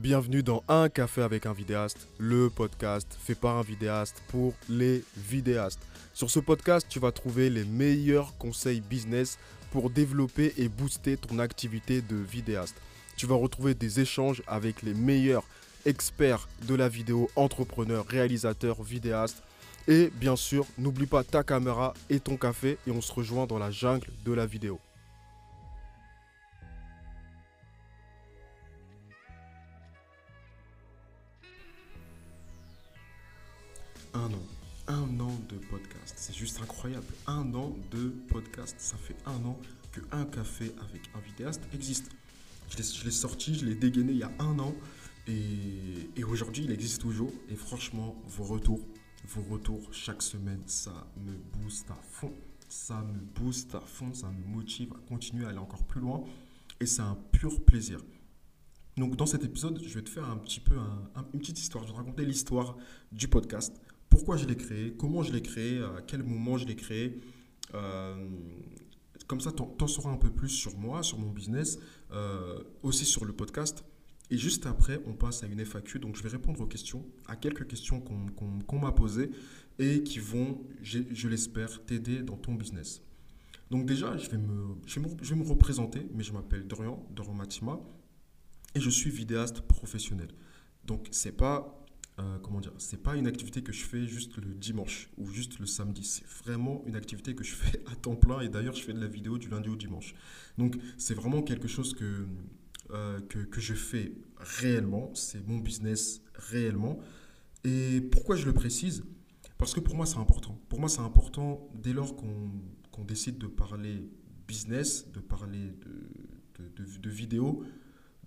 Bienvenue dans Un café avec un vidéaste, le podcast fait par un vidéaste pour les vidéastes. Sur ce podcast, tu vas trouver les meilleurs conseils business pour développer et booster ton activité de vidéaste. Tu vas retrouver des échanges avec les meilleurs experts de la vidéo, entrepreneurs, réalisateurs, vidéastes. Et bien sûr, n'oublie pas ta caméra et ton café et on se rejoint dans la jungle de la vidéo. Un an de podcast. Ça fait un an que un café avec un vidéaste existe. Je l'ai sorti, je l'ai dégainé il y a un an. Et, aujourd'hui, il existe toujours. Et franchement, vos retours, vos retours chaque semaine, ça me booste à fond. Ça me booste à fond, ça me motive à continuer à aller encore plus loin. Et c'est un pur plaisir. Donc dans cet épisode, je vais te faire un petit peu un- un- une petite histoire. Je vais te raconter l'histoire du podcast. Pourquoi je l'ai créé, comment je l'ai créé, à quel moment je l'ai créé. Euh, comme ça, tu en sauras un peu plus sur moi, sur mon business, euh, aussi sur le podcast. Et juste après, on passe à une FAQ. Donc, je vais répondre aux questions, à quelques questions qu'on m'a posées et qui vont, je l'espère, t'aider dans ton business. Donc déjà, je vais me, je vais me, je vais me représenter, mais je m'appelle Dorian, Dorian Matima, et je suis vidéaste professionnel. Donc, c'est pas euh, comment dire, c'est pas une activité que je fais juste le dimanche ou juste le samedi. C'est vraiment une activité que je fais à temps plein. Et d'ailleurs, je fais de la vidéo du lundi au dimanche. Donc, c'est vraiment quelque chose que, euh, que, je fais réellement. C'est mon business réellement. Et pourquoi je le précise? Parce que pour moi, c'est important. Pour moi, c'est important dès lors qu'on décide de parler business, de parler de, de vidéo,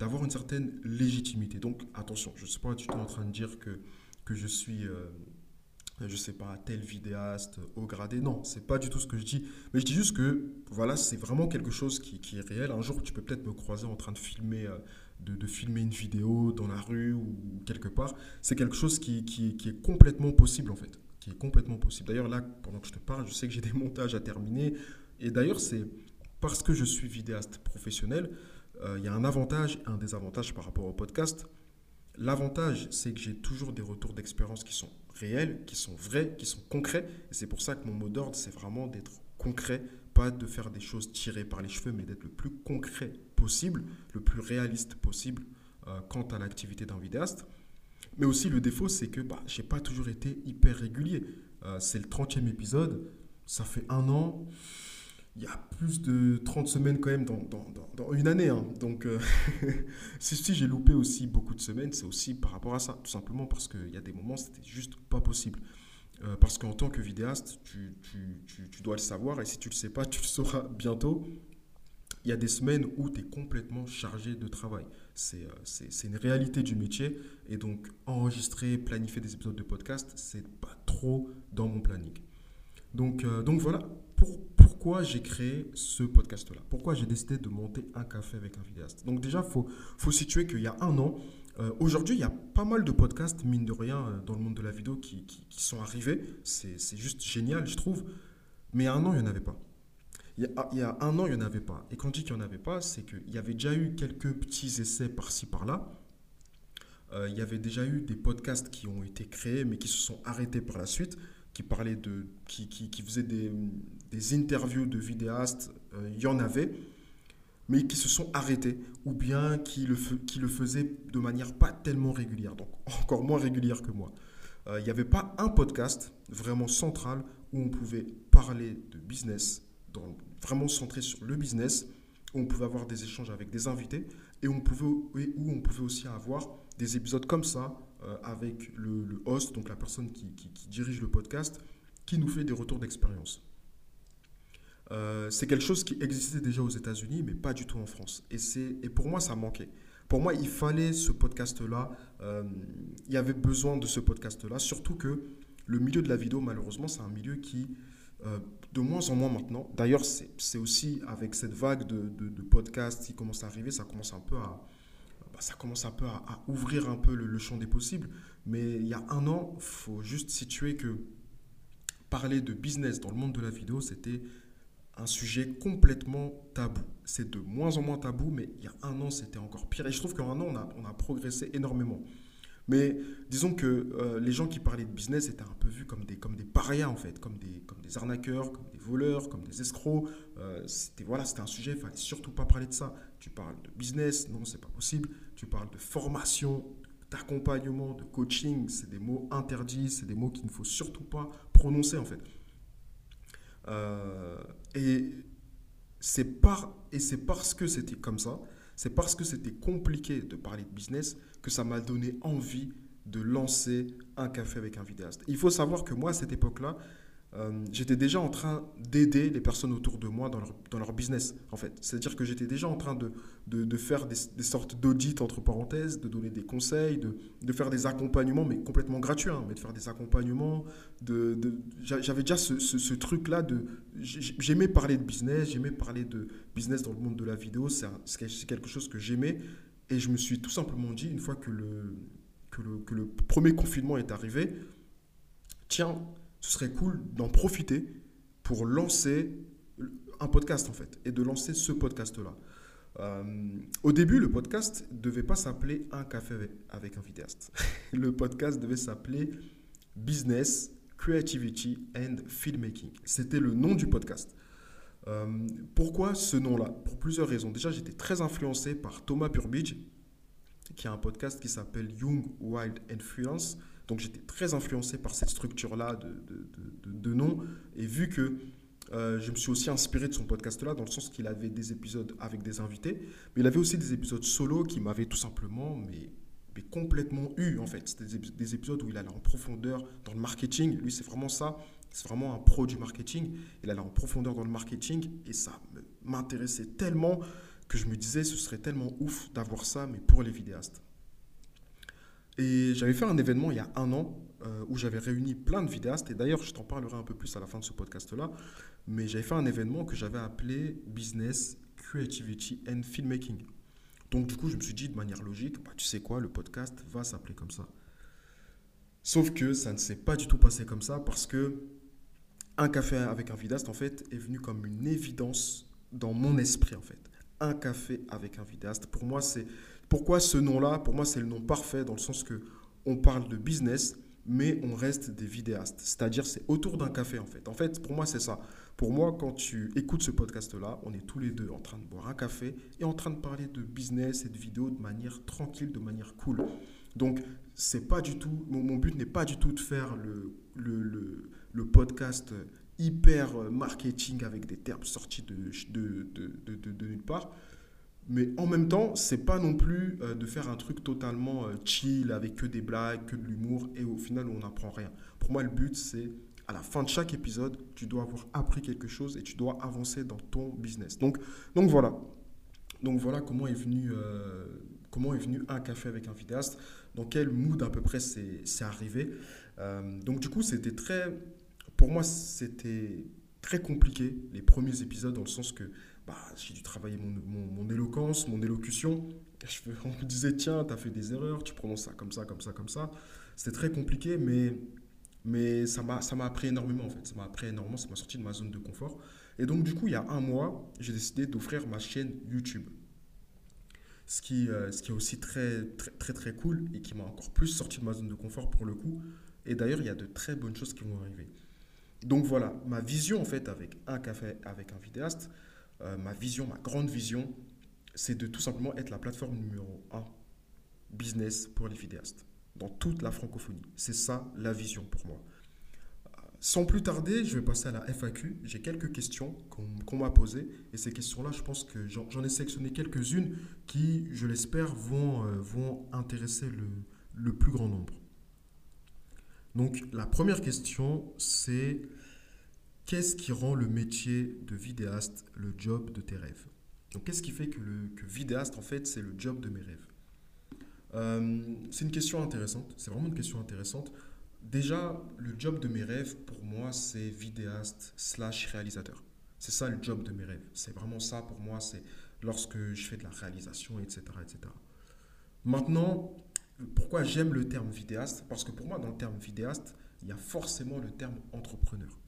d'avoir une certaine légitimité. Donc attention, je ne sais pas, tu es en train de dire que, que je suis, euh, je sais pas, tel vidéaste haut gradé. Non, c'est pas du tout ce que je dis. Mais je dis juste que, voilà, c'est vraiment quelque chose qui, qui est réel. Un jour, tu peux peut-être me croiser en train de filmer, euh, de filmer une vidéo dans la rue ou quelque part. C'est quelque chose qui, qui, qui est complètement possible en fait. Qui est complètement possible. D'ailleurs, là, pendant que je te parle, je sais que j'ai des montages à terminer. Et d'ailleurs, c'est parce que je suis vidéaste professionnel, euh, il y a un avantage et un désavantage par rapport au podcast. L'avantage, c'est que j'ai toujours des retours d'expérience qui sont réels, qui sont vrais, qui sont concrets. Et c'est pour ça que mon mot d'ordre, c'est vraiment d'être concret, pas de faire des choses tirées par les cheveux, mais d'être le plus concret possible, le plus réaliste possible euh, quant à l'activité d'un vidéaste. Mais aussi, le défaut, c'est que bah, je n'ai pas toujours été hyper régulier. Euh, c'est le 30e épisode, ça fait un an il y a plus de 30 semaines quand même dans, une année. hein. Donc, euh, si, j'ai loupé aussi beaucoup de semaines, c'est aussi par rapport à ça. Tout simplement parce qu'il y a des moments, c'était juste pas possible. Euh, parce qu'en tant que vidéaste, tu, tu, tu, dois le savoir. Et si tu le sais pas, tu le sauras bientôt. Il y a des semaines où tu es complètement chargé de travail. C'est euh, une réalité du métier. Et donc, enregistrer, planifier des épisodes de podcast, c'est pas trop dans mon planning. Donc, euh, donc voilà pour, pourquoi j'ai créé ce podcast-là? Pourquoi j'ai décidé de monter un café avec un vidéaste? Donc déjà, il faut, situer qu'il y a un an, euh, aujourd'hui, il y a pas mal de podcasts, mine de rien, euh, dans le monde de la vidéo qui, sont arrivés. C'est juste génial, je trouve. Mais il y a un an, il n'y en avait pas. Il y, a, il y a un an, il n'y en avait pas. Et quand je dis qu'il n'y en avait pas, c'est qu'il y avait déjà eu quelques petits essais par-ci, par-là. Euh, il y avait déjà eu des podcasts qui ont été créés, mais qui se sont arrêtés par la suite qui parlaient de, qui, qui, faisaient des, des interviews de vidéastes, euh, il y en avait, mais qui se sont arrêtés, ou bien qui le, qui le faisaient de manière pas tellement régulière, donc encore moins régulière que moi. Euh, Il n'y avait pas un podcast vraiment central où on pouvait parler de business, dans- vraiment centré sur le business, où on pouvait avoir des échanges avec des invités, et on pouvait, et où on pouvait aussi avoir des épisodes comme ça, avec le, host, donc la personne qui, dirige le podcast, qui nous fait des retours d'expérience. Euh, c'est quelque chose qui existait déjà aux États-Unis, mais pas du tout en France. Et, et pour moi, ça manquait. Pour moi, il fallait ce podcast-là. euh, il y avait besoin de ce podcast-là, surtout que le milieu de la vidéo, malheureusement, c'est un milieu qui, euh, de moins en moins maintenant, d'ailleurs, c'est, aussi avec cette vague de podcasts qui commence à arriver, ça commence un peu à, bah, ça commence un peu à, ouvrir un peu le, champ des possibles. Mais il y a un an, faut juste situer que parler de business dans le monde de la vidéo, c'était un sujet complètement tabou. C'est de moins en moins tabou, mais il y a un an, c'était encore pire. Et je trouve qu'en un an, on a progressé énormément. Mais disons que euh, les gens qui parlaient de business étaient un peu vus comme des, comme des parias, en fait, comme des, comme des arnaqueurs, comme des voleurs, comme des escrocs. Euh, c'était voilà, un sujet, il fallait surtout pas parler de ça. Tu parles de business, non, c'est pas possible. Tu parles de formation, d'accompagnement, de coaching, c'est des mots interdits, c'est des mots qu'il ne faut surtout pas prononcer, en fait. Euh, et c'est parce que c'était comme ça, c'est parce que c'était compliqué de parler de business que ça m'a donné envie de lancer un café avec un vidéaste. Il faut savoir que moi, à cette époque-là, euh, j'étais déjà en train d'aider les personnes autour de moi dans leur, dans leur business, en fait. C'est-à-dire que j'étais déjà en train de, de, de faire des, sortes d'audits, entre parenthèses, de donner des conseils, de, de faire des accompagnements, mais complètement gratuits, hein, mais de faire des accompagnements. De, J'avais déjà ce, ce, ce truc-là de... J'aimais parler de business, j'aimais parler de business dans le monde de la vidéo, c'est quelque chose que j'aimais. Et je me suis tout simplement dit, une fois que le, que le, premier confinement est arrivé, tiens, ce serait cool d'en profiter pour lancer un podcast en fait, et de lancer ce podcast-là. Euh, au début, le podcast ne devait pas s'appeler Un café avec un vidéaste. le podcast devait s'appeler Business, Creativity and Filmmaking. C'était le nom du podcast. Euh, pourquoi ce nom-là? Pour plusieurs raisons. Déjà, j'étais très influencé par Thomas Purbidge, qui a un podcast qui s'appelle Young, Wild and Freelance. Donc j'étais très influencé par cette structure-là de, de, de, de, nom. Et vu que euh, je me suis aussi inspiré de son podcast-là, dans le sens qu'il avait des épisodes avec des invités, mais il avait aussi des épisodes solo qui m'avaient tout simplement mais, mais complètement eu, en fait. C'était des, des, épisodes où il allait en profondeur dans le marketing. Lui, c'est vraiment ça. C'est vraiment un pro du marketing. Il allait en profondeur dans le marketing et ça m'intéressait tellement que je me disais ce serait tellement ouf d'avoir ça, mais pour les vidéastes. Et j'avais fait un événement il y a un an euh, où j'avais réuni plein de vidéastes. Et d'ailleurs, je t'en parlerai un peu plus à la fin de ce podcast-là. Mais j'avais fait un événement que j'avais appelé Business, Creativity and Filmmaking. Donc, du coup, je me suis dit de manière logique, bah, tu sais quoi, le podcast va s'appeler comme ça. Sauf que ça ne s'est pas du tout passé comme ça parce que un café avec un vidéaste, en fait, est venu comme une évidence dans mon esprit, en fait. Un café avec un vidéaste, pour moi, c'est pourquoi ce nom-là? Pour moi, c'est le nom parfait dans le sens que on parle de business, mais on reste des vidéastes. C'est-à-dire, c'est autour d'un café en fait. En fait, pour moi, c'est ça. Pour moi, quand tu écoutes ce podcast-là, on est tous les deux en train de boire un café et en train de parler de business et de vidéo de manière tranquille, de manière cool. Donc, c'est pas du tout. Mon, but n'est pas du tout de faire le, le, podcast hyper marketing avec des termes sortis de, de, de, nulle part. Mais en même temps, c'est pas non plus euh, de faire un truc totalement euh, chill avec que des blagues, que de l'humour et au final on n'apprend rien. Pour moi, le but c'est à la fin de chaque épisode, tu dois avoir appris quelque chose et tu dois avancer dans ton business. Donc, donc voilà. Donc voilà comment est venu, euh, comment est venu un café avec un vidéaste, dans quel mood à peu près c'est arrivé. Euh, donc du coup, c'était très, pour moi, c'était très compliqué les premiers épisodes dans le sens que bah, j'ai dû travailler mon, mon, éloquence, mon élocution. Je, on me disait, tiens, tu as fait des erreurs, tu prononces ça comme ça, comme ça, comme ça. C'était très compliqué, mais, mais ça m'a appris énormément, en fait. Ça m'a appris énormément, ça m'a sorti de ma zone de confort. Et donc, du coup, il y a un mois, j'ai décidé d'offrir ma chaîne YouTube. Ce qui, euh, ce qui est aussi très, très, très, très cool et qui m'a encore plus sorti de ma zone de confort pour le coup. Et d'ailleurs, il y a de très bonnes choses qui vont arriver. Donc voilà, ma vision en fait avec un café avec un vidéaste, euh, ma vision, ma grande vision, c'est de tout simplement être la plateforme numéro 1 business pour les vidéastes dans toute la francophonie. C'est ça la vision pour moi. Euh, sans plus tarder, je vais passer à la FAQ. J'ai quelques questions qu'on qu m'a posées et ces questions-là, je pense que j'en ai sélectionné quelques-unes qui, je l'espère, vont, euh, intéresser le plus grand nombre. Donc la première question, c'est qu'est-ce qui rend le métier de vidéaste le job de tes rêves? Donc, qu'est-ce qui fait que, le, que vidéaste, en fait, c'est le job de mes rêves? Euh, C'est une question intéressante. C'est vraiment une question intéressante. Déjà, le job de mes rêves, pour moi, c'est vidéaste slash réalisateur. C'est ça le job de mes rêves. C'est vraiment ça pour moi. C'est lorsque je fais de la réalisation, etc., etc. Maintenant, pourquoi j'aime le terme vidéaste? Parce que pour moi, dans le terme vidéaste, il y a forcément le terme entrepreneur.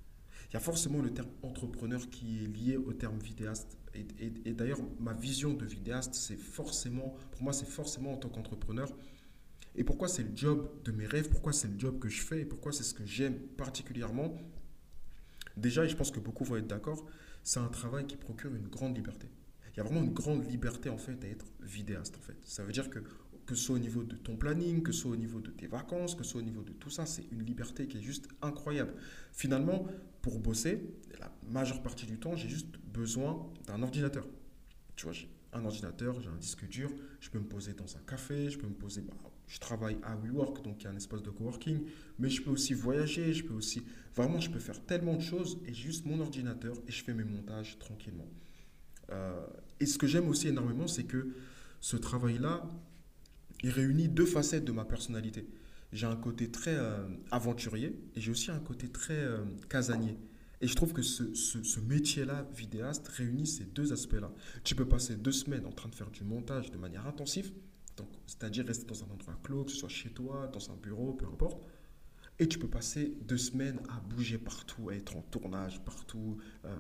Il y a forcément le terme entrepreneur qui est lié au terme vidéaste. Et, d'ailleurs, ma vision de vidéaste, c'est forcément, pour moi, c'est forcément en tant qu'entrepreneur. Et pourquoi c'est le job de mes rêves, pourquoi c'est le job que je fais? Et pourquoi c'est ce que j'aime particulièrement? Déjà, et je pense que beaucoup vont être d'accord, c'est un travail qui procure une grande liberté. Il y a vraiment une grande liberté en fait à être vidéaste en fait. Ça veut dire que que ce soit au niveau de ton planning, que ce soit au niveau de tes vacances, que ce soit au niveau de tout ça, c'est une liberté qui est juste incroyable. Finalement, pour bosser, la majeure partie du temps, j'ai juste besoin d'un ordinateur. Tu vois, j'ai un ordinateur, j'ai un disque dur, je peux me poser dans un café, je peux me poser, bah, je travaille à WeWork, donc il y a un espace de coworking, mais je peux aussi voyager, je peux aussi, vraiment, je peux faire tellement de choses et j'ai juste mon ordinateur et je fais mes montages tranquillement. Euh, et ce que j'aime aussi énormément, c'est que ce travail-là, il réunit deux facettes de ma personnalité. J'ai un côté très euh, aventurier et j'ai aussi un côté très euh, casanier. Et je trouve que ce, ce, métier-là, vidéaste, réunit ces deux aspects-là. Tu peux passer deux semaines en train de faire du montage de manière intensive, c'est-à-dire rester dans un endroit clos, que ce soit chez toi, dans un bureau, peu importe. Et tu peux passer deux semaines à bouger partout, à être en tournage partout, euh,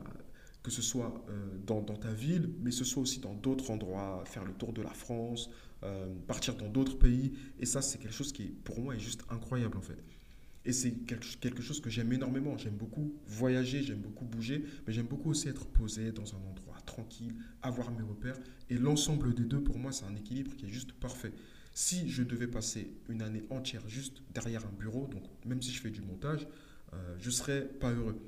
que ce soit dans, dans, ta ville, mais ce soit aussi dans d'autres endroits, faire le tour de la France, euh, partir dans d'autres pays. Et ça, c'est quelque chose qui, pour moi, est juste incroyable en fait. Et c'est quelque chose que j'aime énormément. J'aime beaucoup voyager, j'aime beaucoup bouger, mais j'aime beaucoup aussi être posé dans un endroit tranquille, avoir mes repères. Et l'ensemble des deux, pour moi, c'est un équilibre qui est juste parfait. Si je devais passer une année entière juste derrière un bureau, donc même si je fais du montage, euh, je ne serais pas heureux.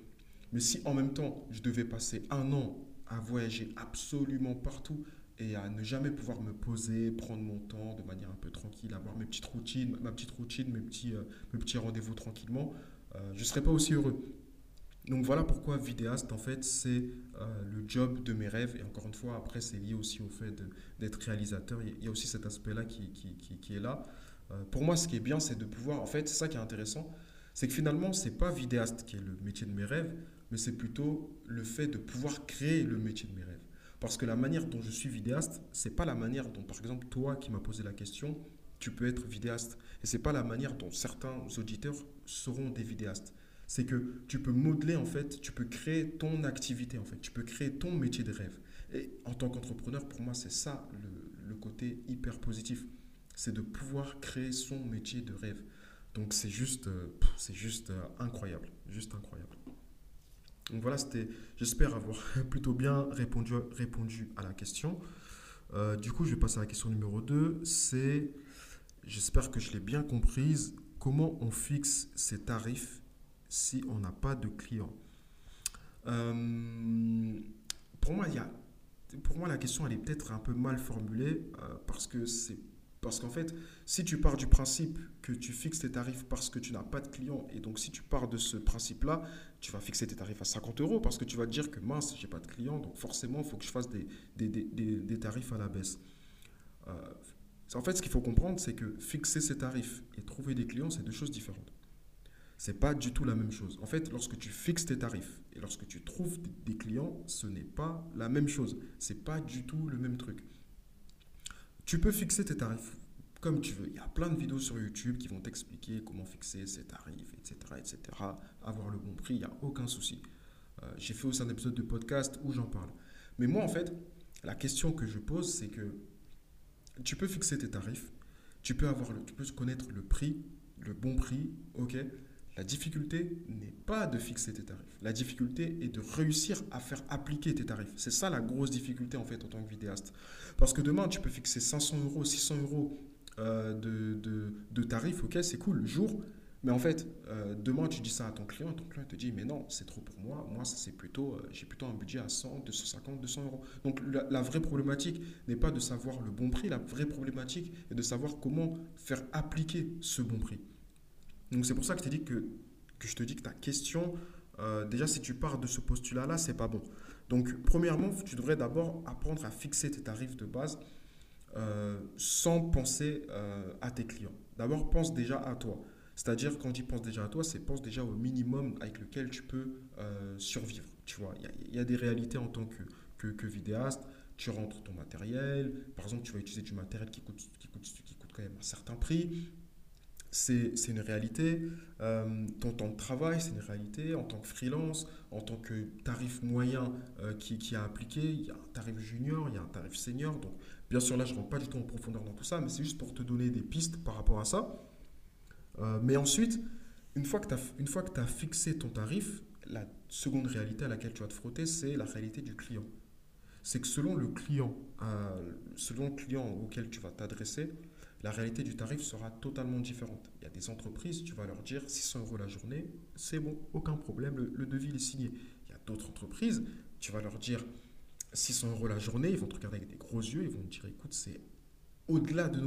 Mais si en même temps, je devais passer un an à voyager absolument partout, et à ne jamais pouvoir me poser, prendre mon temps de manière un peu tranquille, avoir mes petites routines, ma petite routine, mes petits, euh, mes petits rendez-vous tranquillement, euh, je ne serais pas aussi heureux. Donc voilà pourquoi vidéaste, en fait, c'est euh, le job de mes rêves. Et encore une fois, après, c'est lié aussi au fait d'être réalisateur. Il y a aussi cet aspect-là qui, qui, qui, qui, est là. pour moi, ce qui est bien, c'est de pouvoir, en fait, c'est ça qui est intéressant, c'est que finalement, ce n'est pas vidéaste qui est le métier de mes rêves, mais c'est plutôt le fait de pouvoir créer le métier de mes rêves. Parce que la manière dont je suis vidéaste, c'est pas la manière dont, par exemple, toi qui m'as posé la question, tu peux être vidéaste. Et c'est pas la manière dont certains auditeurs seront des vidéastes. C'est que tu peux modeler, en fait, tu peux créer ton activité, en fait. Tu peux créer ton métier de rêve. Et en tant qu'entrepreneur, pour moi, c'est ça le, côté hyper positif. C'est de pouvoir créer son métier de rêve. Donc c'est juste, euh, c'est juste euh, incroyable. Juste incroyable. Donc voilà, c'était, j'espère avoir plutôt bien répondu, à la question. Euh, du coup, je vais passer à la question numéro 2. C'est, j'espère que je l'ai bien comprise, comment on fixe ses tarifs si on n'a pas de clients? Euh, pour moi, la question, elle est peut-être un peu mal formulée euh, parce que c'est parce qu'en fait, si tu pars du principe que tu fixes tes tarifs parce que tu n'as pas de clients, et donc si tu pars de ce principe-là, tu vas fixer tes tarifs à 50 euros parce que tu vas te dire que mince, j'ai pas de clients, donc forcément, il faut que je fasse des, tarifs à la baisse. Euh, en fait, ce qu'il faut comprendre, c'est que fixer ses tarifs et trouver des clients, c'est deux choses différentes. C'est pas du tout la même chose. En fait, lorsque tu fixes tes tarifs et lorsque tu trouves des clients, ce n'est pas la même chose. C'est pas du tout le même truc. Tu peux fixer tes tarifs comme tu veux. Il y a plein de vidéos sur YouTube qui vont t'expliquer comment fixer ses tarifs, etc., etc. Avoir le bon prix, il n'y a aucun souci. Euh, j'ai fait aussi un épisode de podcast où j'en parle. Mais moi, en fait, la question que je pose, c'est que tu peux fixer tes tarifs, tu peux, avoir le, tu peux connaître le prix, le bon prix, ok la difficulté n'est pas de fixer tes tarifs. La difficulté est de réussir à faire appliquer tes tarifs. C'est ça la grosse difficulté en fait en tant que vidéaste. Parce que demain, tu peux fixer 500 euros, 600 euros euh, de, de, tarifs, ok, c'est cool, jour. Mais en fait, euh, demain, tu dis ça à ton client, ton client te dit, mais non, c'est trop pour moi. Moi, c'est plutôt, euh, j'ai plutôt un budget à 100, 250, 200 euros. Donc la, vraie problématique n'est pas de savoir le bon prix, la vraie problématique est de savoir comment faire appliquer ce bon prix. Donc c'est pour ça que je, dit que, que je te dis que ta question, déjà si tu pars de ce postulat-là, c'est pas bon. Donc premièrement, tu devrais d'abord apprendre à fixer tes tarifs de base euh, sans penser euh, à tes clients. D'abord, pense déjà à toi. C'est-à-dire, quand tu penses déjà à toi, c'est pense déjà au minimum avec lequel tu peux survivre. Tu vois, il y, a des réalités en tant que, vidéaste. Tu rentres ton matériel. Par exemple, tu vas utiliser du matériel qui coûte, quand même un certain prix c'est une réalité. Euh, ton temps de travail, c'est une réalité. En tant que freelance, en tant que tarif moyen euh, qui, qui a appliqué, il y a un tarif junior, il y a un tarif senior. Donc, bien sûr, là, je ne rentre pas du tout en profondeur dans tout ça, mais c'est juste pour te donner des pistes par rapport à ça. Euh, mais ensuite, une fois que tu as fixé ton tarif, la seconde réalité à laquelle tu vas te frotter, c'est la réalité du client. C'est que selon le client, selon le client auquel tu vas t'adresser, la réalité du tarif sera totalement différente. Il y a des entreprises, tu vas leur dire 600 euros la journée, c'est bon, aucun problème, le, devis est signé. Il y a d'autres entreprises, tu vas leur dire 600 euros la journée, ils vont te regarder avec des gros yeux, ils vont te dire écoute, c'est au-delà de,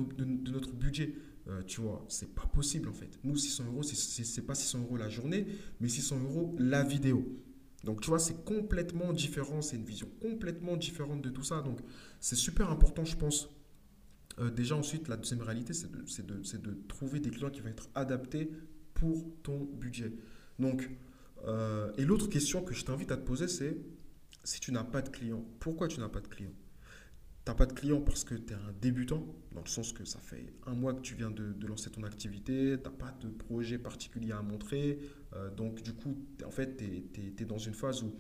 notre budget. Euh, tu vois, c'est pas possible en fait. Nous, 600 euros, c'est pas 600 euros la journée, mais 600 euros la vidéo. Donc, tu vois, c'est complètement différent, c'est une vision complètement différente de tout ça. Donc, c'est super important, je pense, euh, déjà, ensuite, la deuxième réalité, c'est de, trouver des clients qui vont être adaptés pour ton budget. Donc, euh, et l'autre question que je t'invite à te poser, c'est si tu n'as pas de clients, pourquoi tu n'as pas de clients Tu n'as pas de clients parce que tu es un débutant, dans le sens que ça fait un mois que tu viens de, lancer ton activité, tu n'as pas de projet particulier à montrer. Euh, donc, du coup, en fait, tu es, dans une phase où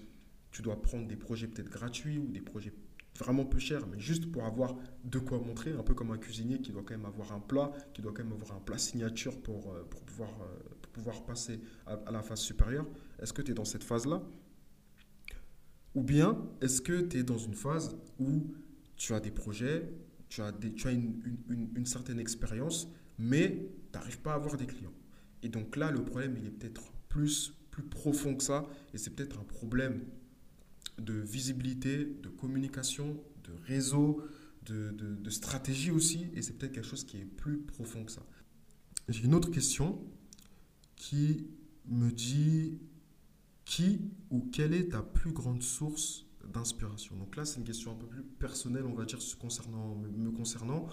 tu dois prendre des projets peut-être gratuits ou des projets vraiment peu cher, mais juste pour avoir de quoi montrer, un peu comme un cuisinier qui doit quand même avoir un plat, qui doit quand même avoir un plat signature pour, euh, euh, pouvoir passer à, la phase supérieure. Est-ce que tu es dans cette phase-là? Ou bien est-ce que tu es dans une phase où tu as des projets, tu as, tu as une, une, certaine expérience, mais tu n'arrives pas à avoir des clients? Et donc là, le problème, il est peut-être plus, plus profond que ça, et c'est peut-être un problème de visibilité, de communication, de réseau, de, de, stratégie aussi, et c'est peut-être quelque chose qui est plus profond que ça. J'ai une autre question qui me dit qui ou quelle est ta plus grande source d'inspiration? Donc là, c'est une question un peu plus personnelle, on va dire, me concernant.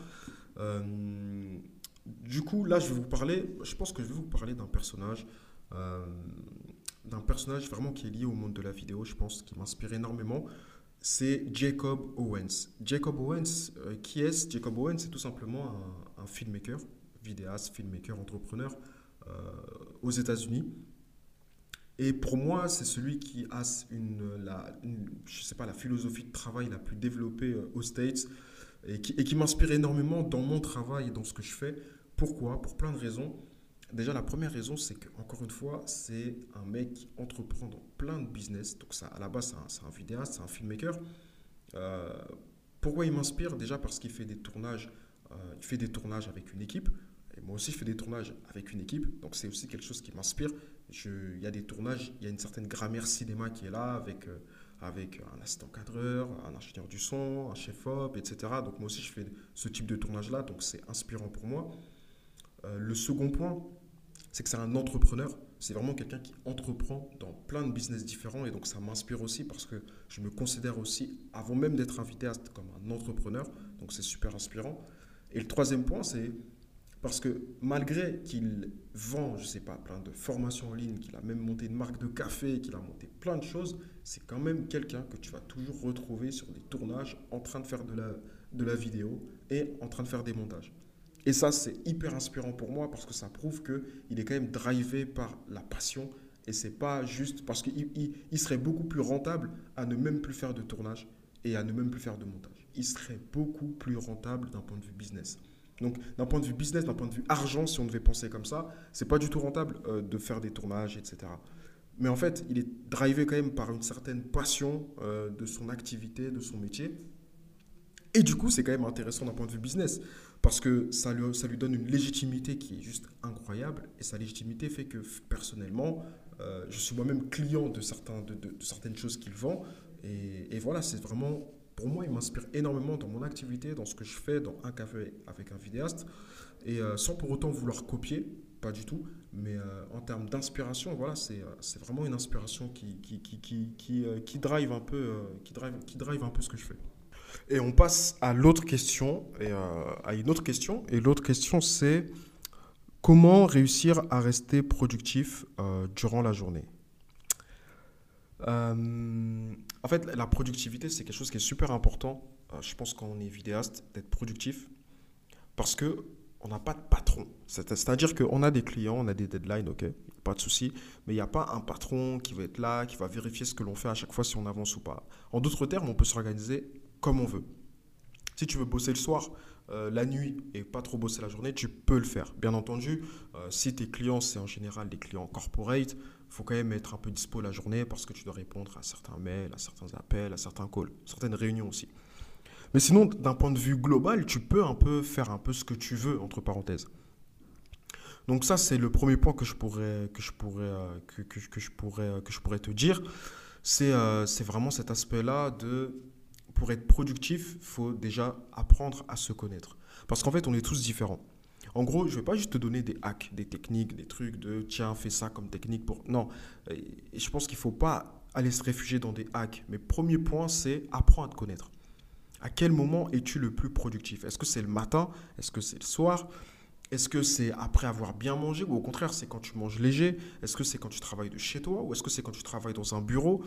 Euh, du coup, là, je vais vous parler, je pense que je vais vous parler d'un personnage euh, d'un personnage vraiment qui est lié au monde de la vidéo, je pense, qui m'inspire énormément. C'est Jacob Owens. Jacob Owens, euh, qui est Jacob Owens, c'est tout simplement un, filmmaker, vidéaste, filmmaker, entrepreneur aux États-Unis. Et pour moi, c'est celui qui a une, la, je sais pas, la philosophie de travail la plus développée euh, aux States et qui, m'inspire énormément dans mon travail et dans ce que je fais. Pourquoi? Pour plein de raisons. Déjà, la première raison, c'est qu'encore une fois, c'est un mec qui entreprend dans plein de business. Donc, à la base, c'est un, vidéaste, c'est un filmmaker. Euh, pourquoi il m'inspire? Déjà parce qu'il fait des tournages. Euh, il fait des tournages avec une équipe. Et moi aussi, je fais des tournages avec une équipe. Donc, c'est aussi quelque chose qui m'inspire. Il y a des tournages, il y a une certaine grammaire cinéma qui est là avec, euh, avec un assistant cadreur, un ingénieur du son, un chef-op, etc. Donc, moi aussi, je fais ce type de tournage-là. Donc, c'est inspirant pour moi. le second point, c'est que c'est un entrepreneur. C'est vraiment quelqu'un qui entreprend dans plein de business différents. Et donc, ça m'inspire aussi parce que je me considère aussi, avant même d'être un vidéaste, comme un entrepreneur. Donc, c'est super inspirant. Et le troisième point, c'est parce que malgré qu'il vend, je sais pas, plein de formations en ligne, qu'il a même monté une marque de café, qu'il a monté plein de choses, c'est quand même quelqu'un que tu vas toujours retrouver sur des tournages en train de faire de la, de la vidéo et en train de faire des montages. Et ça, c'est hyper inspirant pour moi parce que ça prouve qu'il est quand même drivé par la passion. Et c'est pas juste parce qu'il il, serait beaucoup plus rentable à ne même plus faire de tournage et à ne même plus faire de montage. Il serait beaucoup plus rentable d'un point de vue business. Donc, d'un point de vue business, d'un point de vue argent, si on devait penser comme ça, c'est pas du tout rentable euh, de faire des tournages, etc. Mais en fait, il est drivé quand même par une certaine passion euh, de son activité, de son métier. Et du coup, c'est quand même intéressant d'un point de vue business parce que ça lui, donne une légitimité qui est juste incroyable. Et sa légitimité fait que personnellement, euh, je suis moi-même client de, certaines choses qu'il vend. Et voilà, c'est vraiment, pour moi, il m'inspire énormément dans mon activité, dans ce que je fais dans un café avec un vidéaste. Et euh, sans pour autant vouloir copier, pas du tout. Mais euh, en termes d'inspiration, voilà, c'est vraiment une inspiration qui, drive un peu, ce que je fais. Et on passe à l'autre question, et euh, à une autre question. Et l'autre question, c'est comment réussir à rester productif euh, durant la journée? Euh, En fait, la productivité, c'est quelque chose qui est super important. je pense quand on est vidéaste, d'être productif. Parce que on n'a pas de patron. C'est-à-dire qu'on a des clients, on a des deadlines, ok, pas de souci, mais il n'y a pas un patron qui va être là, qui va vérifier ce que l'on fait à chaque fois si on avance ou pas. En d'autres termes, on peut s'organiser comme on veut. Si tu veux bosser le soir, euh, la nuit et pas trop bosser la journée, tu peux le faire. Bien entendu, euh, si tes clients, c'est en général des clients corporate, faut quand même être un peu dispo la journée parce que tu dois répondre à certains mails, à certains appels, à certains calls, certaines réunions aussi. Mais sinon, d'un point de vue global, tu peux un peu faire un peu ce que tu veux, entre parenthèses. Donc ça, c'est le premier point que je pourrais, que je pourrais, que, que, je pourrais, que je pourrais te dire. C'est euh, vraiment cet aspect-là de, pour être productif, il faut déjà apprendre à se connaître. Parce qu'en fait, on est tous différents. En gros, je ne vais pas juste te donner des hacks, des techniques, des trucs de tiens, fais ça comme technique pour. Non. Je pense qu'il ne faut pas aller se réfugier dans des hacks. Mais premier point, c'est apprendre à te connaître. À quel moment es-tu le plus productif? Est-ce que c'est le matin? Est-ce que c'est le soir? Est-ce que c'est après avoir bien mangé? Ou au contraire, c'est quand tu manges léger? Est-ce que c'est quand tu travailles de chez toi? Ou est-ce que c'est quand tu travailles dans un bureau?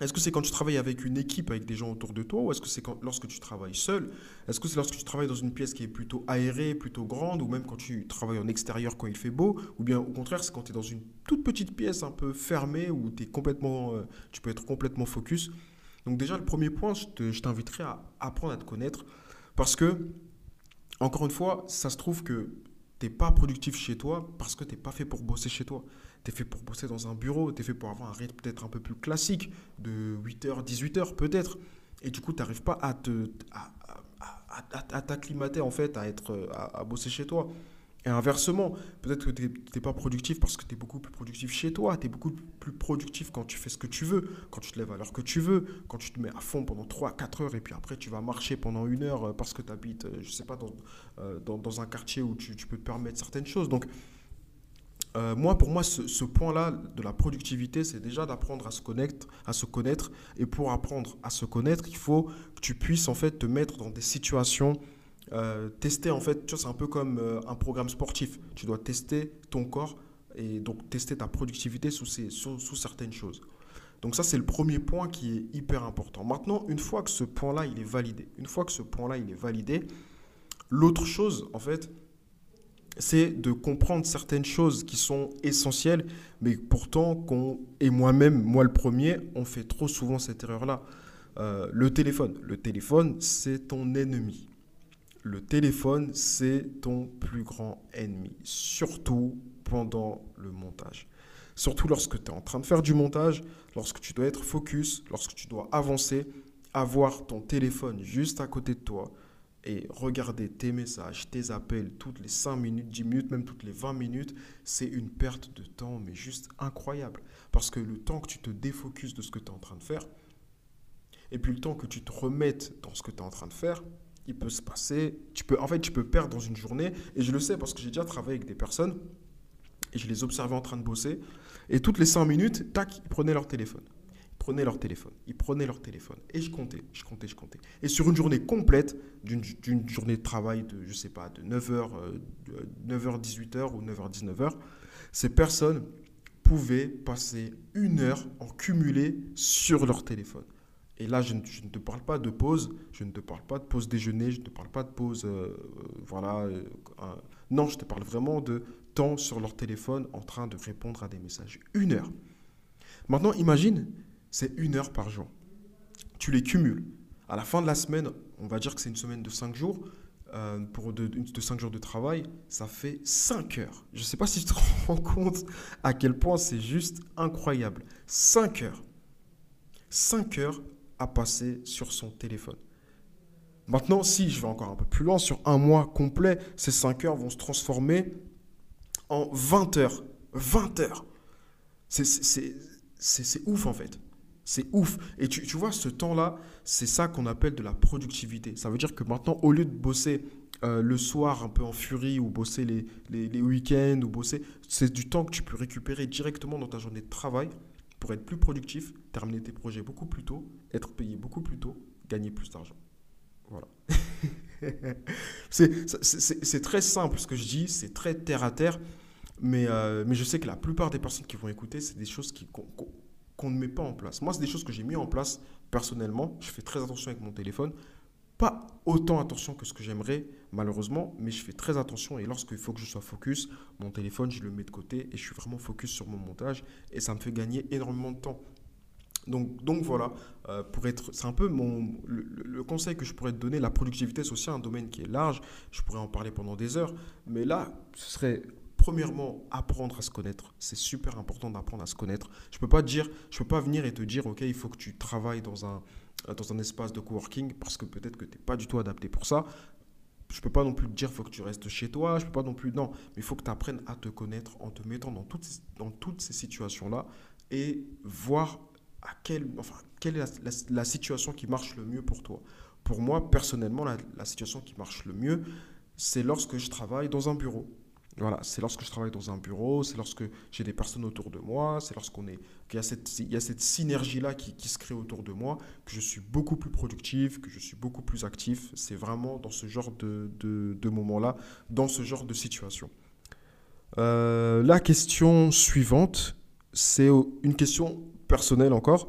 Est-ce que c'est quand tu travailles avec une équipe, avec des gens autour de toi, ou est-ce que c'est lorsque tu travailles seul? Est-ce que c'est lorsque tu travailles dans une pièce qui est plutôt aérée, plutôt grande, ou même quand tu travailles en extérieur quand il fait beau? Ou bien au contraire, c'est quand tu es dans une toute petite pièce un peu fermée, où complètement, euh, tu peux être complètement focus? Donc déjà, le premier point, je t'inviterai à apprendre à te connaître parce que, encore une fois, ça se trouve que tu n'es pas productif chez toi parce que tu n'es pas fait pour bosser chez toi. Tu es fait pour bosser dans un bureau, tu es fait pour avoir un rythme peut-être un peu plus classique, de 8h, 18h peut-être. Et du coup, tu n'arrives pas à te à, t'acclimater en fait, à, être, à bosser chez toi. Et inversement, peut-être que tu n'es pas productif parce que tu es beaucoup plus productif chez toi, tu es beaucoup plus productif quand tu fais ce que tu veux, quand tu te lèves à l'heure que tu veux, quand tu te mets à fond pendant 3-4 heures et puis après tu vas marcher pendant une heure euh, parce que tu habites, euh, je sais pas, euh, dans, dans, un quartier où tu, tu, peux te permettre certaines choses. Donc, moi, pour moi, ce, point-là de la productivité, c'est déjà d'apprendre à se connaître, à se connaître. Et pour apprendre à se connaître, il faut que tu puisses en fait te mettre dans des situations euh, tester, en fait, tu vois, c'est un peu comme euh, un programme sportif. Tu dois tester ton corps et donc tester ta productivité sous, sous, certaines choses. Donc ça, c'est le premier point qui est hyper important. Maintenant, une fois que ce point-là, il est validé, une fois que ce point-là, il est validé, l'autre chose, en fait, c'est de comprendre certaines choses qui sont essentielles, mais pourtant, qu'on, et moi-même, moi le premier, on fait trop souvent cette erreur-là. Euh, le téléphone. Le téléphone, c'est ton ennemi le téléphone, c'est ton plus grand ennemi, surtout pendant le montage. Surtout lorsque tu es en train de faire du montage, lorsque tu dois être focus, lorsque tu dois avancer, avoir ton téléphone juste à côté de toi et regarder tes messages, tes appels toutes les 5 minutes, 10 minutes, même toutes les 20 minutes, c'est une perte de temps, mais juste incroyable. Parce que le temps que tu te défocuses de ce que tu es en train de faire, et puis le temps que tu te remettes dans ce que tu es en train de faire, il peut se passer. Tu peux, en fait, tu peux perdre dans une journée. Et je le sais parce que j'ai déjà travaillé avec des personnes et je les observais en train de bosser. Et toutes les 5 minutes, tac, ils prenaient leur téléphone. Prenaient leur téléphone. Ils prenaient leur téléphone. Et je comptais, je comptais, je comptais. Et sur une journée complète, d'une journée de travail de, je sais pas, de 9h, 9h, 18h ou 9h, 19h, ces personnes pouvaient passer une heure en cumulé sur leur téléphone. Et là, je ne, te parle pas de pause, je ne te parle pas de pause déjeuner, je ne te parle pas de pause, euh, euh, voilà. Euh, non, je te parle vraiment de temps sur leur téléphone en train de répondre à des messages. Une heure. Maintenant, imagine, c'est une heure par jour. Tu les cumules. À la fin de la semaine, on va dire que c'est une semaine de cinq jours. pour de, de 5 jours de travail, ça fait 5 heures. Je ne sais pas si tu te rends compte à quel point c'est juste incroyable. 5 heures. 5 heures à passer sur son téléphone. Maintenant, si je vais encore un peu plus loin, sur un mois complet, ces 5 heures vont se transformer en 20 heures. 20 heures. C'est ouf en fait. C'est ouf. Et tu, tu vois, ce temps-là, c'est ça qu'on appelle de la productivité. Ça veut dire que maintenant, au lieu de bosser euh, le soir un peu en furie ou bosser les, les, week-ends ou bosser, c'est du temps que tu peux récupérer directement dans ta journée de travail pour être plus productif, terminer tes projets beaucoup plus tôt, être payé beaucoup plus tôt, gagner plus d'argent. Voilà. c'est très simple ce que je dis, c'est très terre à terre, mais, euh, mais je sais que la plupart des personnes qui vont écouter, c'est des choses qu'on ne met pas en place. Moi, c'est des choses que j'ai mis en place personnellement. Je fais très attention avec mon téléphone. pas autant attention que ce que j'aimerais, malheureusement, mais je fais très attention. Et lorsqu'il faut que je sois focus, mon téléphone, je le mets de côté et je suis vraiment focus sur mon montage. Et ça me fait gagner énormément de temps. Donc, donc voilà, euh, pour être, c'est un peu mon, le, conseil que je pourrais te donner. La productivité, c'est aussi un domaine qui est large. Je pourrais en parler pendant des heures. Mais là, ce serait premièrement apprendre à se connaître. C'est super important d'apprendre à se connaître. Je peux pas dire, je peux pas venir et te dire, ok, il faut que tu travailles dans un, dans un espace de coworking parce que peut-être que tu n'es pas du tout adapté pour ça. Je peux pas non plus te dire, il faut que tu restes chez toi. Je peux pas non plus, non. Mais il faut que tu apprennes à te connaître en te mettant dans toutes, dans toutes ces situations-là et voir à quelle, enfin, quelle est la, situation qui marche le mieux pour toi. Pour moi, personnellement, la situation qui marche le mieux, c'est lorsque je travaille dans un bureau. Voilà, c'est lorsque je travaille dans un bureau, c'est lorsque j'ai des personnes autour de moi, c'est lorsqu'on y a cette, il y a cette synergie-là qui, qui, se crée autour de moi, que je suis beaucoup plus productif, que je suis beaucoup plus actif. C'est vraiment dans ce genre de, de, de moment-là, dans ce genre de situation. Euh, la question suivante, c'est une question personnelle encore.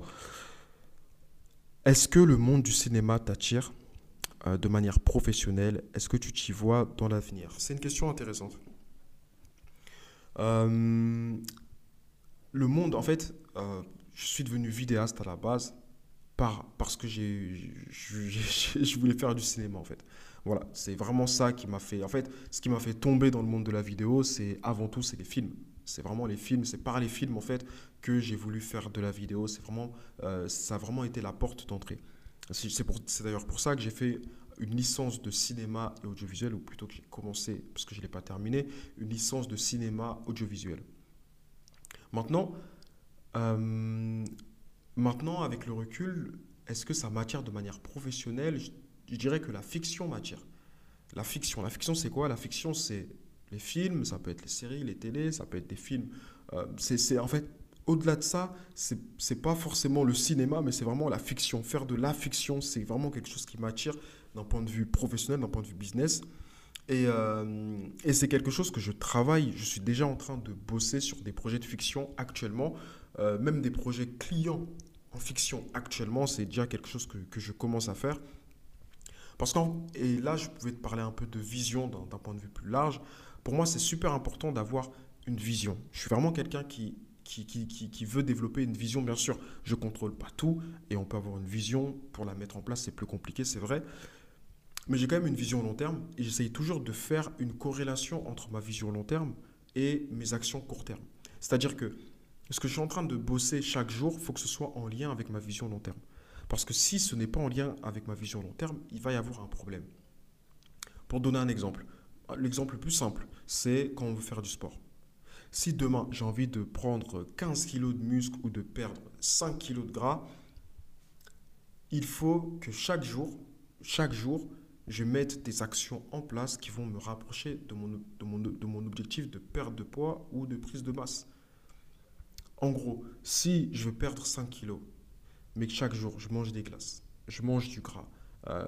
Est-ce que le monde du cinéma t'attire euh, de manière professionnelle? Est-ce que tu t'y vois dans l'avenir? C'est une question intéressante. Euh, le monde, en fait, euh, je suis devenu vidéaste à la base par, parce que j'ai, je voulais faire du cinéma, en fait. Voilà, c'est vraiment ça qui m'a fait. En fait, ce qui m'a fait tomber dans le monde de la vidéo, c'est avant tout, c'est les films. C'est vraiment les films, c'est par les films, en fait, que j'ai voulu faire de la vidéo. C'est vraiment, euh, ça a vraiment été la porte d'entrée. C'est, c'est d'ailleurs pour ça que j'ai fait une licence de cinéma et audiovisuel, ou plutôt que j'ai commencé, parce que je ne l'ai pas terminé, une licence de cinéma audiovisuel. Maintenant, euh, maintenant avec le recul, est-ce que ça m'attire de manière professionnelle? Je, dirais que la fiction m'attire. La fiction, la fiction c'est quoi? La fiction c'est les films, ça peut être les séries, les télés, ça peut être des films. Euh, c'est en fait au-delà de ça, c'est pas forcément le cinéma, mais c'est vraiment la fiction. Faire de la fiction, c'est vraiment quelque chose qui m'attire d'un point de vue professionnel, d'un point de vue business. Et, euh, et c'est quelque chose que je travaille. Je suis déjà en train de bosser sur des projets de fiction actuellement, euh, même des projets clients en fiction actuellement. C'est déjà quelque chose que, que, je commence à faire. Parce que, et là, je pouvais te parler un peu de vision d'un point de vue plus large. Pour moi, c'est super important d'avoir une vision. Je suis vraiment quelqu'un qui qui, qui, qui, veut développer une vision, bien sûr, je ne contrôle pas tout et on peut avoir une vision. Pour la mettre en place, c'est plus compliqué, c'est vrai. Mais j'ai quand même une vision long terme et j'essaye toujours de faire une corrélation entre ma vision long terme et mes actions court terme. C'est-à-dire que ce que je suis en train de bosser chaque jour, il faut que ce soit en lien avec ma vision long terme. Parce que si ce n'est pas en lien avec ma vision long terme, il va y avoir un problème. Pour donner un exemple, l'exemple le plus simple, c'est quand on veut faire du sport. Si demain j'ai envie de prendre 15 kg de muscle ou de perdre 5 kg de gras, il faut que chaque jour, chaque jour, je mette des actions en place qui vont me rapprocher de mon, de mon, de mon objectif de perte de poids ou de prise de masse. En gros, si je veux perdre 5 kilos, mais que chaque jour je mange des glaces, je mange du gras, euh,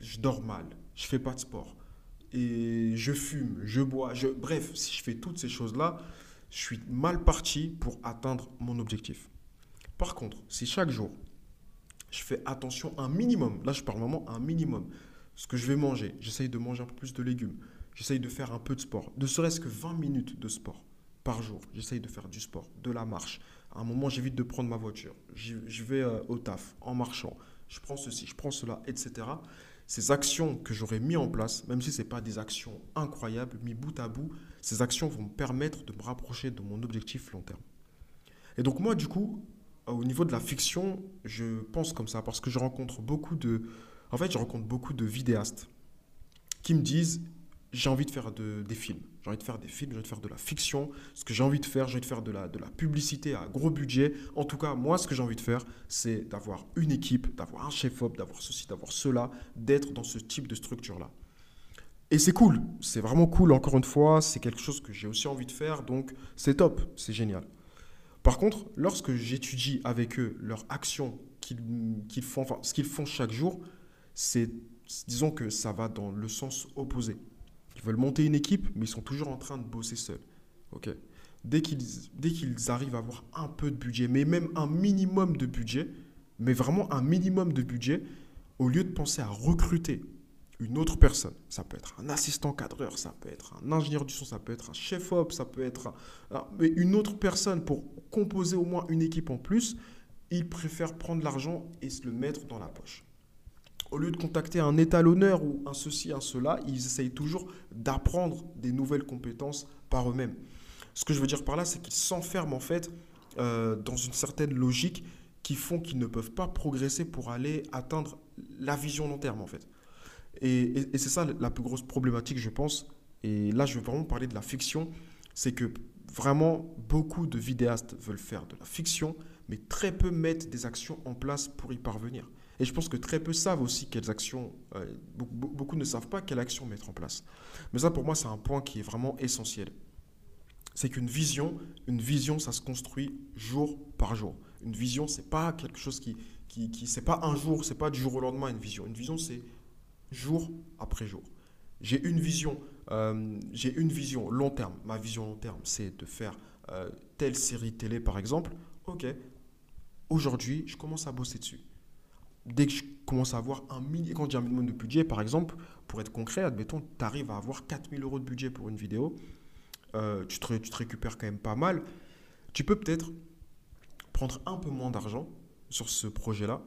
je dors mal, je fais pas de sport, et je fume, je bois, je... bref, si je fais toutes ces choses-là, je suis mal parti pour atteindre mon objectif. Par contre, si chaque jour, je fais attention un minimum, là je parle vraiment un minimum, ce que je vais manger. J'essaye de manger un peu plus de légumes. J'essaye de faire un peu de sport. Ne serait-ce que 20 minutes de sport par jour. J'essaye de faire du sport, de la marche. À un moment, j'évite de prendre ma voiture. Je vais euh, au taf en marchant. Je prends ceci, je prends cela, etc. Ces actions que j'aurais mis en place, même si ce n'est pas des actions incroyables, mis bout à bout, ces actions vont me permettre de me rapprocher de mon objectif long terme. Et donc moi, du coup, au niveau de la fiction, je pense comme ça parce que je rencontre beaucoup de, en fait, je rencontre beaucoup de vidéastes qui me disent j'ai envie de faire des films. J'ai envie de faire des films, j'ai envie de faire de la fiction. Ce que j'ai envie de faire, j'ai envie de faire de la, de la publicité à gros budget. En tout cas, moi, ce que j'ai envie de faire, c'est d'avoir une équipe, d'avoir un chef-op, d'avoir ceci, d'avoir cela, d'être dans ce type de structure-là. Et c'est cool, c'est vraiment cool, encore une fois, c'est quelque chose que j'ai aussi envie de faire, donc c'est top, c'est génial. Par contre, lorsque j'étudie avec eux leurs actions qu'ils font, enfin, ce qu'ils font chaque jour, c'est, disons que ça va dans le sens opposé. Ils veulent monter une équipe, mais ils sont toujours en train de bosser seuls. Dès qu'ils, dès arrivent à avoir un peu de budget, mais même un minimum de budget, mais vraiment un minimum de budget, au lieu de penser à recruter une autre personne, ça peut être un assistant cadreur, ça peut être un ingénieur du son, ça peut être un chef op, ça peut être une autre personne pour composer au moins une équipe en plus, ils préfèrent prendre l'argent et se le mettre dans la poche. Au lieu de contacter un étalonneur ou un ceci, un cela, ils essayent toujours d'apprendre des nouvelles compétences par eux-mêmes. Ce que je veux dire par là, c'est qu'ils s'enferment en fait euh, dans une certaine logique qui font qu'ils ne peuvent pas progresser pour aller atteindre la vision long terme en fait. Et, c'est ça la plus grosse problématique, je pense. Et là, je veux vraiment parler de la fiction. C'est que vraiment, beaucoup de vidéastes veulent faire de la fiction, mais très peu mettent des actions en place pour y parvenir. Et je pense que très peu savent aussi quelles actions, euh, beaucoup, beaucoup, ne savent pas quelles actions mettre en place. Mais ça, pour moi, c'est un point qui est vraiment essentiel. C'est qu'une vision, une vision, ça se construit jour par jour. Une vision, c'est pas quelque chose qui, qui, qui c'est pas un jour, c'est pas du jour au lendemain une vision. Une vision, c'est jour après jour. J'ai une vision, euh, j'ai une vision long terme. Ma vision long terme, c'est de faire euh, telle série télé, par exemple. Ok, aujourd'hui, je commence à bosser dessus. Dès que je commence à avoir un million, quand j'ai un minimum de budget, par exemple, pour être concret, admettons, tu arrives à avoir 4000 euros de budget pour une vidéo, euh, tu, te, récupères quand même pas mal. Tu peux peut-être prendre un peu moins d'argent sur ce projet-là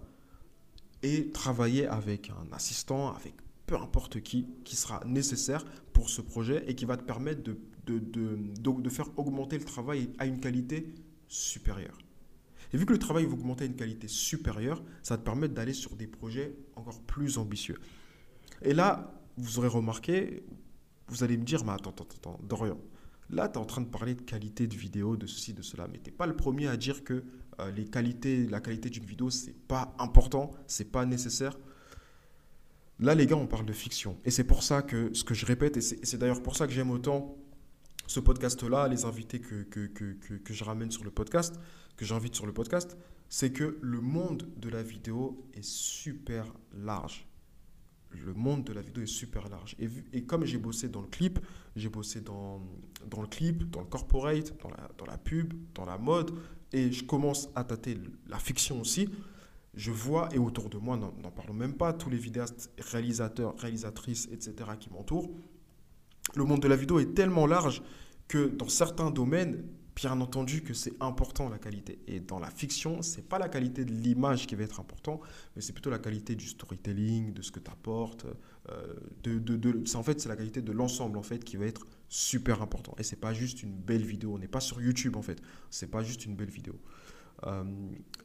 et travailler avec un assistant, avec peu importe qui, qui sera nécessaire pour ce projet et qui va te permettre de, faire augmenter le travail à une qualité supérieure. Et vu que le travail va augmenter à une qualité supérieure, ça va te permettre d'aller sur des projets encore plus ambitieux. Et là, vous aurez remarqué, vous allez me dire, mais attends, attends, attends, Dorian, là, tu es en train de parler de qualité de vidéo, de ceci, de cela, mais tu n'es pas le premier à dire que euh, les qualités, la qualité d'une vidéo, c'est pas important, c'est pas nécessaire. Là, les gars, on parle de fiction. Et c'est pour ça que ce que je répète, et c'est d'ailleurs pour ça que j'aime autant ce podcast-là, les invités que, que, que, que, je ramène sur le podcast, que j'invite sur le podcast, c'est que le monde de la vidéo est super large. Le monde de la vidéo est super large. Et, et comme j'ai bossé dans le clip, j'ai bossé dans, dans le clip, dans le corporate, dans la, dans la pub, dans la mode, et je commence à tâter la fiction aussi, je vois, et autour de moi, n'en parlons même pas, tous les vidéastes, réalisateurs, réalisatrices, etc., qui m'entourent, le monde de la vidéo est tellement large que dans certains domaines, bien entendu que c'est important la qualité. Et dans la fiction, c'est pas la qualité de l'image qui va être important, mais c'est plutôt la qualité du storytelling, de ce que tu apportes. Euh, de, de, en fait, c'est la qualité de l'ensemble en fait qui va être super important. Et c'est pas juste une belle vidéo. On n'est pas sur YouTube en fait. C'est pas juste une belle vidéo. Euh,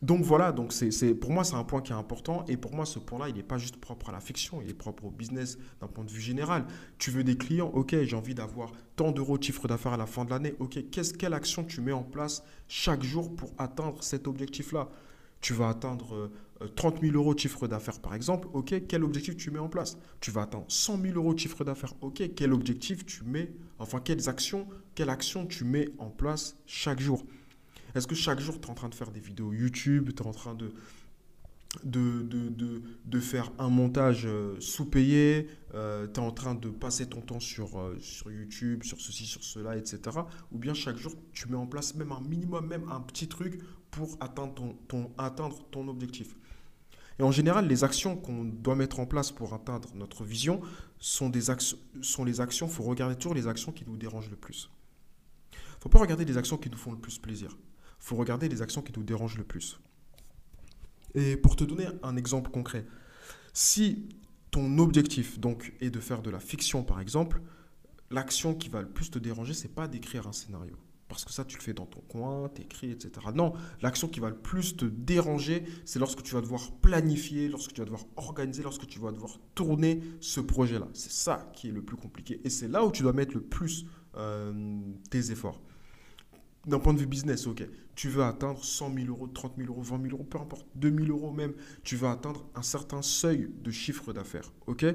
donc voilà, donc c'est, pour moi c'est un point qui est important. Et pour moi ce point-là il n'est pas juste propre à la fiction, il est propre au business d'un point de vue général. Tu veux des clients, ok, j'ai envie d'avoir tant d'euros de chiffre d'affaires à la fin de l'année, ok, quelle action tu mets en place chaque jour pour atteindre cet objectif-là? Tu vas atteindre 30 euh, 000 euros de chiffre d'affaires par exemple, ok, quel objectif tu mets en place? Tu vas atteindre 100 000 euros de chiffre d'affaires, ok, quel objectif tu mets, enfin quelles actions, quelle action tu mets en place chaque jour? Est-ce que chaque jour, tu es en train de faire des vidéos YouTube, tu es en train de, faire un montage euh, sous-payé, euh, tu es en train de passer ton temps sur, euh, YouTube, sur ceci, sur cela, etc. Ou bien chaque jour, tu mets en place même un minimum, même un petit truc pour atteindre ton, objectif. Et en général, les actions qu'on doit mettre en place pour atteindre notre vision sont, sont les actions, il faut regarder toujours les actions qui nous dérangent le plus. Il ne faut pas regarder les actions qui nous font le plus plaisir faut regarder les actions qui nous dérangent le plus. Et pour te donner un exemple concret, si ton objectif donc est de faire de la fiction par exemple, l'action qui va le plus te déranger, c'est pas d'écrire un scénario. Parce que ça, tu le fais dans ton coin, t'écris, etc. Non, l'action qui va le plus te déranger, c'est lorsque tu vas devoir planifier, lorsque tu vas devoir organiser, lorsque tu vas devoir tourner ce projet-là. C'est ça qui est le plus compliqué. Et c'est là où tu dois mettre le plus euh, tes efforts d'un point de vue business, ok, tu veux atteindre 100 000 euros, 30 000 euros, 20 000 euros, peu importe, 2 000 euros même, tu veux atteindre un certain seuil de chiffre d'affaires, ok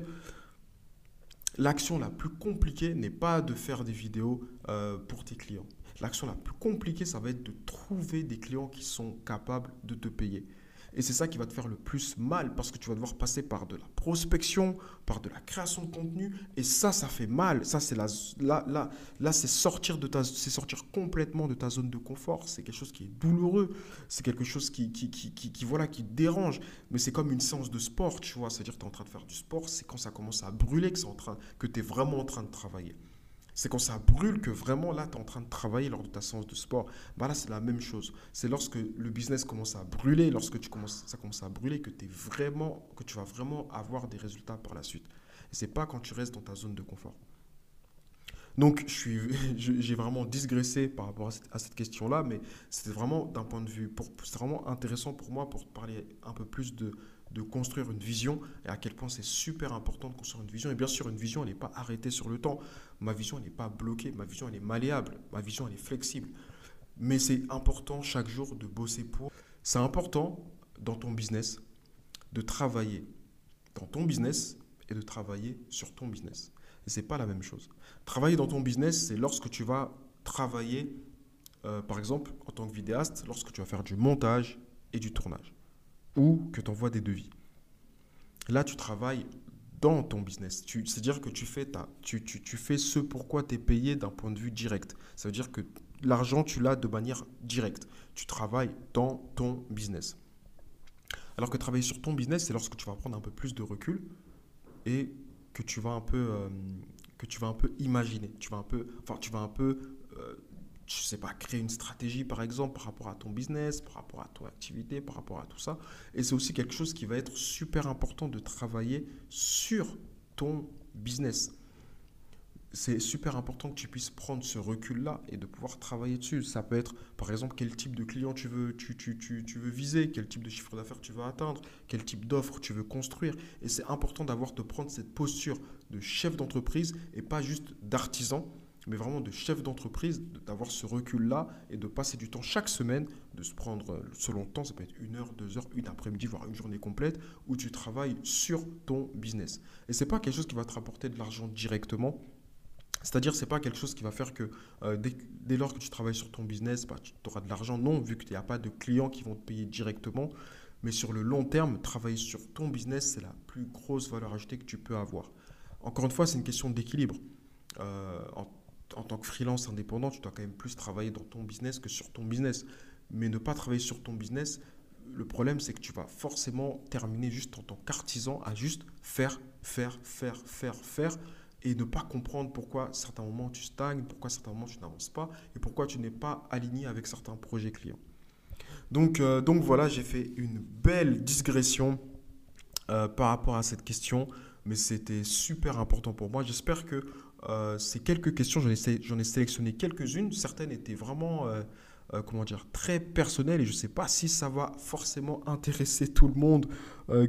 L'action la plus compliquée n'est pas de faire des vidéos euh, pour tes clients. L'action la plus compliquée, ça va être de trouver des clients qui sont capables de te payer. Et c'est ça qui va te faire le plus mal parce que tu vas devoir passer par de la prospection, par de la création de contenu. Et ça, ça fait mal. Ça, c'est la, là, là, là c'est sortir, sortir complètement de ta zone de confort. C'est quelque chose qui est douloureux. C'est quelque chose qui, qui, qui, qui, voilà, qui dérange. Mais c'est comme une séance de sport, tu vois. C'est-à-dire que tu es en train de faire du sport. C'est quand ça commence à brûler que, que tu es vraiment en train de travailler. C'est quand ça brûle que vraiment là, tu es en train de travailler lors de ta séance de sport. Bah là, c'est la même chose. C'est lorsque le business commence à brûler, lorsque tu commences, ça commence à brûler, que, es vraiment, que tu vas vraiment avoir des résultats par la suite. Et c'est pas quand tu restes dans ta zone de confort. Donc, j'ai vraiment digressé par rapport à cette, question-là, mais c'était vraiment d'un point de vue, c'est vraiment intéressant pour moi pour parler un peu plus de, de construire une vision et à quel point c'est super important de construire une vision. Et bien sûr, une vision, elle n'est pas arrêtée sur le temps. Ma vision, n'est pas bloquée. Ma vision, elle est malléable. Ma vision, elle est flexible. Mais c'est important chaque jour de bosser pour. C'est important dans ton business de travailler dans ton business et de travailler sur ton business. Et ce n'est pas la même chose. Travailler dans ton business, c'est lorsque tu vas travailler, euh, par exemple, en tant que vidéaste, lorsque tu vas faire du montage et du tournage ou que tu envoies des devis. Là, tu travailles dans ton business. C'est-à-dire que tu fais, ta, tu, tu, tu fais ce pourquoi tu es payé d'un point de vue direct. Ça veut dire que l'argent, tu l'as de manière directe. Tu travailles dans ton business. Alors que travailler sur ton business, c'est lorsque tu vas prendre un peu plus de recul et que tu vas un peu, euh, que tu vas un peu imaginer. Tu vas un peu, enfin, tu vas un peu euh, je sais pas, créer une stratégie par exemple par rapport à ton business, par rapport à ton activité, par rapport à tout ça. Et c'est aussi quelque chose qui va être super important de travailler sur ton business. C'est super important que tu puisses prendre ce recul-là et de pouvoir travailler dessus. Ça peut être, par exemple, quel type de client tu veux, tu, tu, tu, tu veux viser, quel type de chiffre d'affaires tu veux atteindre, quel type d'offre tu veux construire. Et c'est important d'avoir de prendre cette posture de chef d'entreprise et pas juste d'artisan mais vraiment de chef d'entreprise, d'avoir ce recul-là et de passer du temps chaque semaine, de se prendre, euh, selon le temps, ça peut être une heure, deux heures, une après-midi, voire une journée complète, où tu travailles sur ton business. Et ce n'est pas quelque chose qui va te rapporter de l'argent directement. C'est-à-dire, ce n'est pas quelque chose qui va faire que euh, dès, lors que tu travailles sur ton business, bah, tu auras de l'argent. Non, vu qu'il n'y a pas de clients qui vont te payer directement. Mais sur le long terme, travailler sur ton business, c'est la plus grosse valeur ajoutée que tu peux avoir. Encore une fois, c'est une question d'équilibre. Euh, en tant que freelance indépendant, tu dois quand même plus travailler dans ton business que sur ton business. Mais ne pas travailler sur ton business, le problème, c'est que tu vas forcément terminer juste en tant qu'artisan à juste faire, faire, faire, faire, faire et ne pas comprendre pourquoi à certains moments tu stagnes, pourquoi à certains moments tu n'avances pas et pourquoi tu n'es pas aligné avec certains projets clients. Donc, euh, donc voilà, j'ai fait une belle digression euh, par rapport à cette question, mais c'était super important pour moi. J'espère que euh, ces quelques questions, j'en ai, sélectionné quelques-unes. Certaines étaient vraiment, euh, euh, comment dire, très personnelles et je ne sais pas si ça va forcément intéresser tout le monde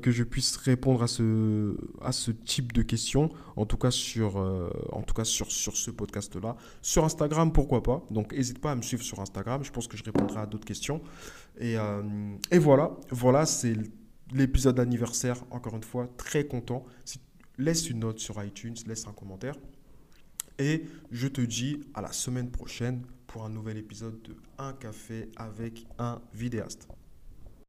que je puisse répondre à ce, à ce type de questions. En tout cas sur, en tout cas sur, sur ce podcast-là. Sur Instagram, pourquoi pas. Donc n'hésite pas à me suivre sur Instagram. Je pense que je répondrai à d'autres questions. Et, et voilà, voilà, c'est l'épisode d'anniversaire. Encore une fois, très content. Laisse une note sur iTunes, laisse un commentaire. Et je te dis à la semaine prochaine pour un nouvel épisode de Un café avec un vidéaste.